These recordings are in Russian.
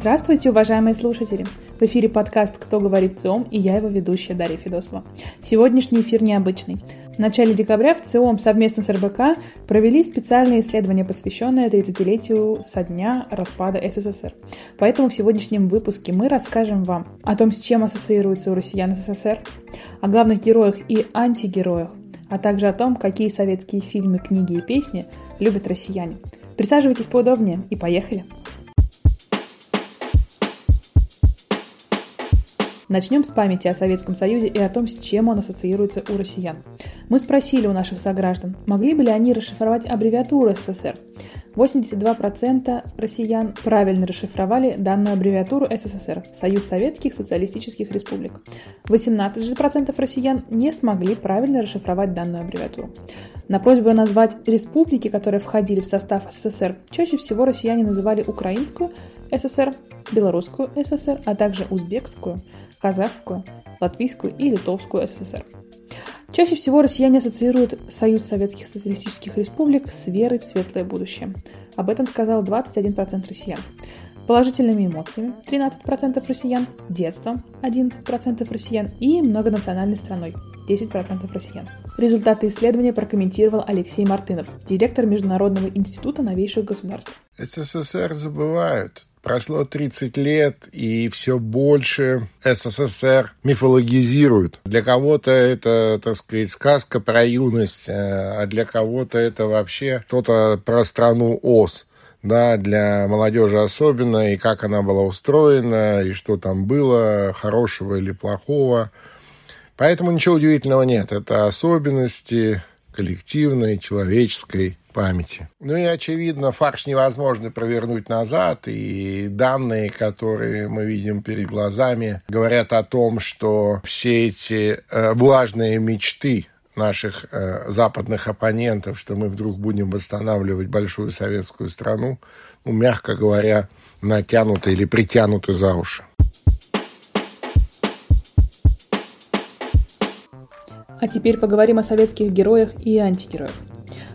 Здравствуйте, уважаемые слушатели! В эфире подкаст «Кто говорит ЦИОМ» и я его ведущая Дарья Федосова. Сегодняшний эфир необычный. В начале декабря в ЦИОМ совместно с РБК провели специальное исследование, посвященное 30-летию со дня распада СССР. Поэтому в сегодняшнем выпуске мы расскажем вам о том, с чем ассоциируется у россиян СССР, о главных героях и антигероях, а также о том, какие советские фильмы, книги и песни любят россияне. Присаживайтесь поудобнее и поехали! Начнем с памяти о Советском Союзе и о том, с чем он ассоциируется у россиян. Мы спросили у наших сограждан, могли бы ли они расшифровать аббревиатуру СССР. 82% россиян правильно расшифровали данную аббревиатуру СССР – Союз Советских Социалистических Республик. 18% россиян не смогли правильно расшифровать данную аббревиатуру. На просьбу назвать республики, которые входили в состав СССР, чаще всего россияне называли украинскую СССР, белорусскую СССР, а также узбекскую, казахскую, латвийскую и литовскую СССР. Чаще всего россияне ассоциируют Союз Советских Социалистических Республик с верой в светлое будущее. Об этом сказал 21% россиян. Положительными эмоциями 13% россиян, детством 11% россиян и многонациональной страной 10% россиян. Результаты исследования прокомментировал Алексей Мартынов, директор Международного института новейших государств. СССР забывают. Прошло 30 лет, и все больше СССР мифологизируют. Для кого-то это, так сказать, сказка про юность, э, а для кого-то это вообще что-то про страну ОС да, для молодежи особенно, и как она была устроена, и что там было, хорошего или плохого. Поэтому ничего удивительного нет. Это особенности коллективной, человеческой памяти. Ну и, очевидно, фарш невозможно провернуть назад, и данные, которые мы видим перед глазами, говорят о том, что все эти э, влажные мечты наших э, западных оппонентов, что мы вдруг будем восстанавливать большую советскую страну, ну, мягко говоря, натянуты или притянуты за уши. А теперь поговорим о советских героях и антигероях.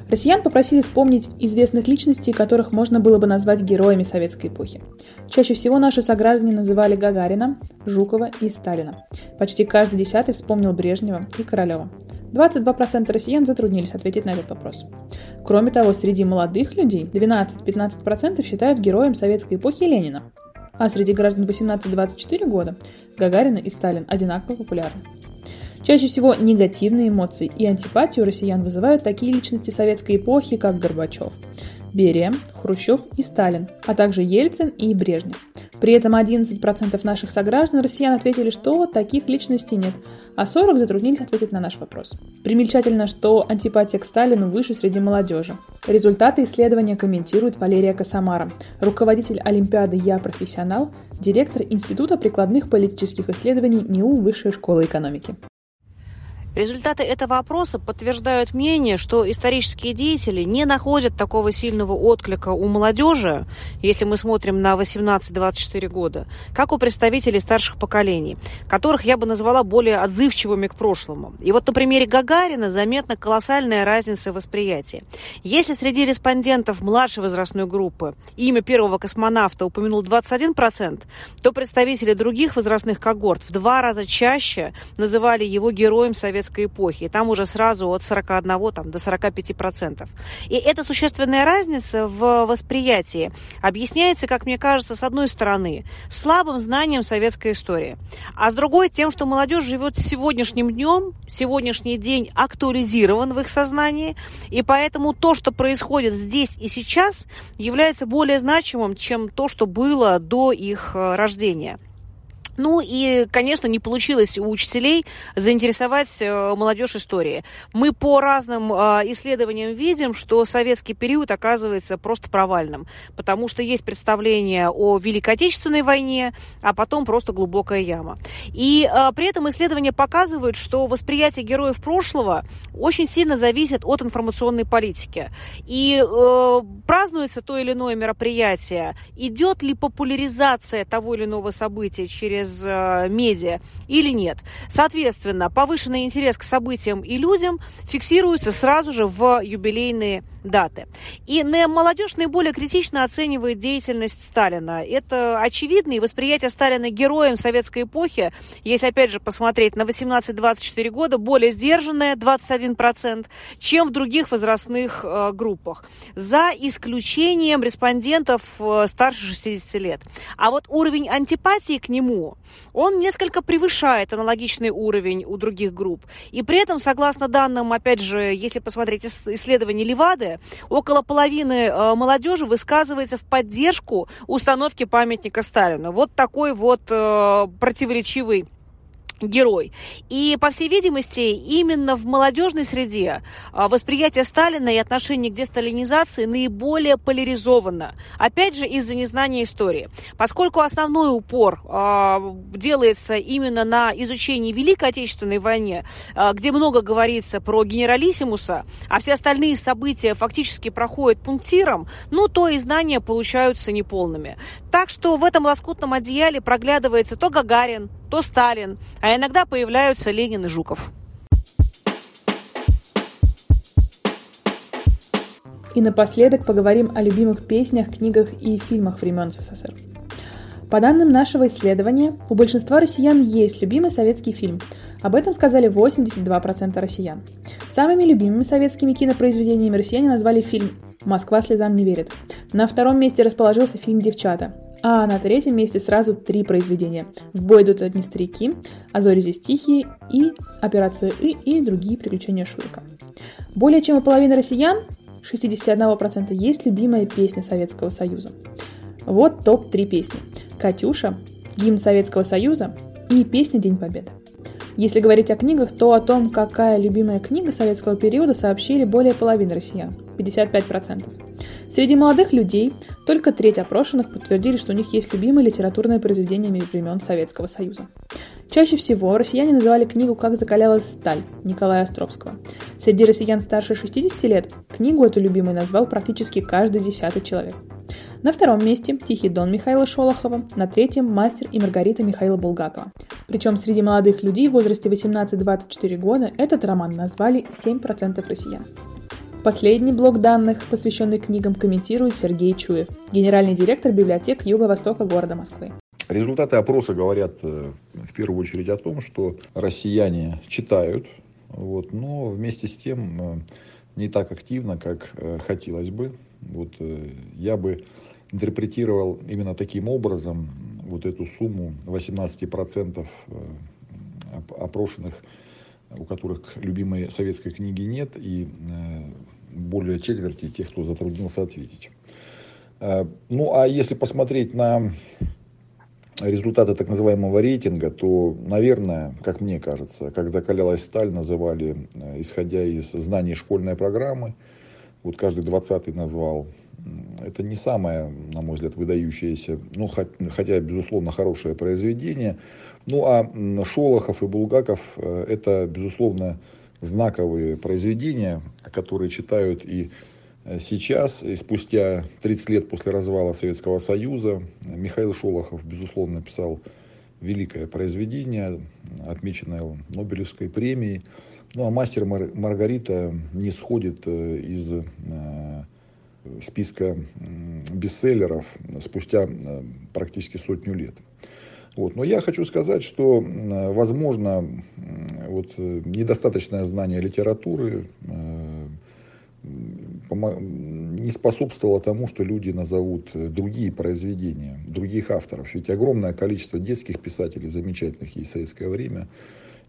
Россиян попросили вспомнить известных личностей, которых можно было бы назвать героями советской эпохи. Чаще всего наши сограждане называли Гагарина, Жукова и Сталина. Почти каждый десятый вспомнил Брежнева и Королева. 22% россиян затруднились ответить на этот вопрос. Кроме того, среди молодых людей 12-15% считают героем советской эпохи Ленина, а среди граждан 18-24 года Гагарина и Сталин одинаково популярны. Чаще всего негативные эмоции и антипатию россиян вызывают такие личности советской эпохи, как Горбачев, Берия, Хрущев и Сталин, а также Ельцин и Брежнев. При этом 11% наших сограждан россиян ответили, что таких личностей нет, а 40% затруднились ответить на наш вопрос. Примечательно, что антипатия к Сталину выше среди молодежи. Результаты исследования комментирует Валерия Косомара, руководитель Олимпиады «Я профессионал», директор Института прикладных политических исследований НИУ Высшей школы экономики. Результаты этого опроса подтверждают мнение, что исторические деятели не находят такого сильного отклика у молодежи, если мы смотрим на 18-24 года, как у представителей старших поколений, которых я бы назвала более отзывчивыми к прошлому. И вот на примере Гагарина заметна колоссальная разница в восприятии. Если среди респондентов младшей возрастной группы имя первого космонавта упомянул 21%, то представители других возрастных когорт в два раза чаще называли его героем Советского советской эпохи. Там уже сразу от 41 там, до 45 процентов. И эта существенная разница в восприятии объясняется, как мне кажется, с одной стороны, слабым знанием советской истории, а с другой тем, что молодежь живет сегодняшним днем, сегодняшний день актуализирован в их сознании, и поэтому то, что происходит здесь и сейчас, является более значимым, чем то, что было до их э, рождения. Ну и, конечно, не получилось у учителей заинтересовать э, молодежь историей. Мы по разным э, исследованиям видим, что советский период оказывается просто провальным, потому что есть представление о Великой Отечественной войне, а потом просто глубокая яма. И э, при этом исследования показывают, что восприятие героев прошлого очень сильно зависит от информационной политики. И э, празднуется то или иное мероприятие, идет ли популяризация того или иного события через через э, медиа или нет. Соответственно, повышенный интерес к событиям и людям фиксируется сразу же в юбилейные даты. И молодежь наиболее критично оценивает деятельность Сталина. Это очевидно, и восприятие Сталина героем советской эпохи, если опять же посмотреть на 18-24 года, более сдержанное 21%, чем в других возрастных э, группах. За исключением респондентов э, старше 60 лет. А вот уровень антипатии к нему, он несколько превышает аналогичный уровень у других групп. И при этом, согласно данным, опять же, если посмотреть исследование Левады, около половины э, молодежи высказывается в поддержку установки памятника Сталину. Вот такой вот э, противоречивый герой. И, по всей видимости, именно в молодежной среде а, восприятие Сталина и отношение к десталинизации наиболее поляризовано. Опять же, из-за незнания истории. Поскольку основной упор э, делается именно на изучении Великой Отечественной войны, э, где много говорится про генералиссимуса, а все остальные события фактически проходят пунктиром, ну, то и знания получаются неполными. Так что в этом лоскутном одеяле проглядывается то Гагарин, то Сталин, а иногда появляются Ленин и Жуков. И напоследок поговорим о любимых песнях, книгах и фильмах времен СССР. По данным нашего исследования, у большинства россиян есть любимый советский фильм. Об этом сказали 82% россиян. Самыми любимыми советскими кинопроизведениями россияне назвали фильм «Москва слезам не верит». На втором месте расположился фильм «Девчата», а на третьем месте сразу три произведения. «В бой идут одни старики», «А зори здесь тихие» и «Операция И» и другие приключения Шурика. Более чем у половины россиян, 61%, есть любимая песня Советского Союза. Вот топ-3 песни. «Катюша», «Гимн Советского Союза» и песня «День Победы». Если говорить о книгах, то о том, какая любимая книга советского периода, сообщили более половины россиян – 55%. Среди молодых людей только треть опрошенных подтвердили, что у них есть любимое литературное произведение времен Советского Союза. Чаще всего россияне называли книгу «Как закалялась сталь» Николая Островского. Среди россиян старше 60 лет книгу эту любимой назвал практически каждый десятый человек. На втором месте «Тихий дон» Михаила Шолохова, на третьем «Мастер и Маргарита» Михаила Булгакова. Причем среди молодых людей в возрасте 18-24 года этот роман назвали 7% россиян. Последний блок данных, посвященный книгам, комментирует Сергей Чуев, генеральный директор библиотек Юго-Востока города Москвы. Результаты опроса говорят э, в первую очередь о том, что россияне читают, вот, но вместе с тем э, не так активно, как э, хотелось бы. Вот, я бы интерпретировал именно таким образом вот эту сумму 18% опрошенных, у которых любимой советской книги нет, и более четверти тех, кто затруднился ответить. Э, ну, а если посмотреть на результаты так называемого рейтинга, то, наверное, как мне кажется, как закалялась сталь, называли, э, исходя из знаний школьной программы, вот каждый двадцатый назвал. Это не самое, на мой взгляд, выдающееся, ну, хотя, безусловно, хорошее произведение. Ну, а Шолохов и Булгаков э, – это, безусловно, знаковые произведения, которые читают и э, сейчас, и спустя 30 лет после развала Советского Союза. Михаил Шолохов, безусловно, написал великое произведение, отмеченное Нобелевской премией. Ну а «Мастер Маргарита» не сходит э, из списка бестселлеров спустя практически сотню лет. Вот. Но я хочу сказать, что, возможно, вот, э, недостаточное знание литературы э, не способствовало тому, что люди назовут э, другие произведения, других авторов. Ведь огромное количество детских писателей замечательных есть в советское время.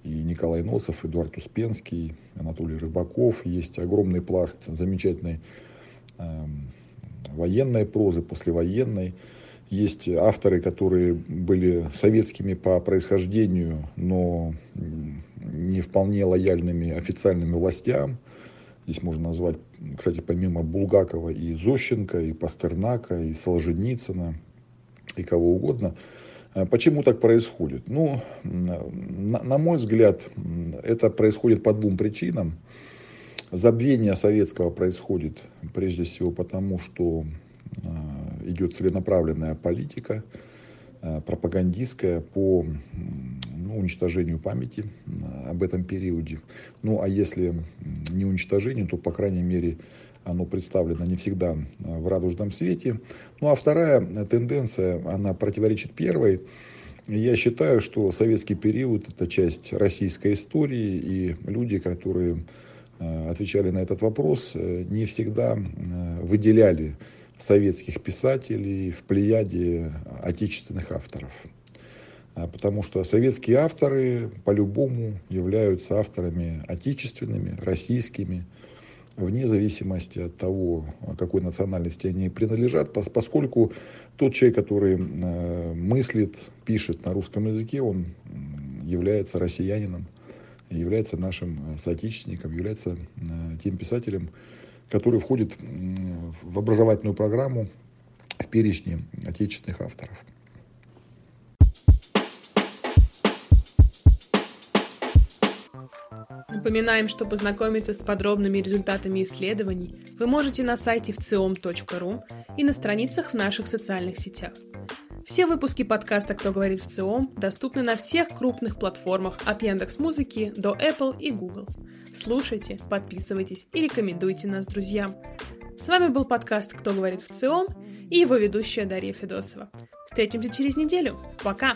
И Николай Носов, Эдуард Успенский, Анатолий Рыбаков. Есть огромный пласт замечательной э, военной прозы, послевоенной. Есть авторы, которые были советскими по происхождению, но не вполне лояльными официальным властям. Здесь можно назвать, кстати, помимо Булгакова и Зощенко, и Пастернака, и Солженицына, и кого угодно. А почему так происходит? Ну, на, на мой взгляд, это происходит по двум причинам. Забвение советского происходит прежде всего потому, что а, идет целенаправленная политика, а, пропагандистская по ну, уничтожению памяти об этом периоде. Ну а если не уничтожению, то, по крайней мере, оно представлено не всегда в радужном свете. Ну а вторая тенденция, она противоречит первой. Я считаю, что советский период – это часть российской истории, и люди, которые отвечали на этот вопрос, не всегда выделяли советских писателей в плеяде отечественных авторов. А, потому что советские авторы по-любому являются авторами отечественными, российскими, вне зависимости от того, какой национальности они принадлежат, поскольку тот человек, который а, мыслит, пишет на русском языке, он является россиянином, является нашим соотечественником, является а, тем писателем, который входит в образовательную программу в перечне отечественных авторов. Напоминаем, что познакомиться с подробными результатами исследований вы можете на сайте вциом.ру и на страницах в наших социальных сетях. Все выпуски подкаста «Кто говорит в ЦИОМ» доступны на всех крупных платформах от Яндекс.Музыки до Apple и Google. Слушайте, подписывайтесь и рекомендуйте нас друзьям. С вами был подкаст «Кто говорит в ЦИОМ» и его ведущая Дарья Федосова. Встретимся через неделю. Пока!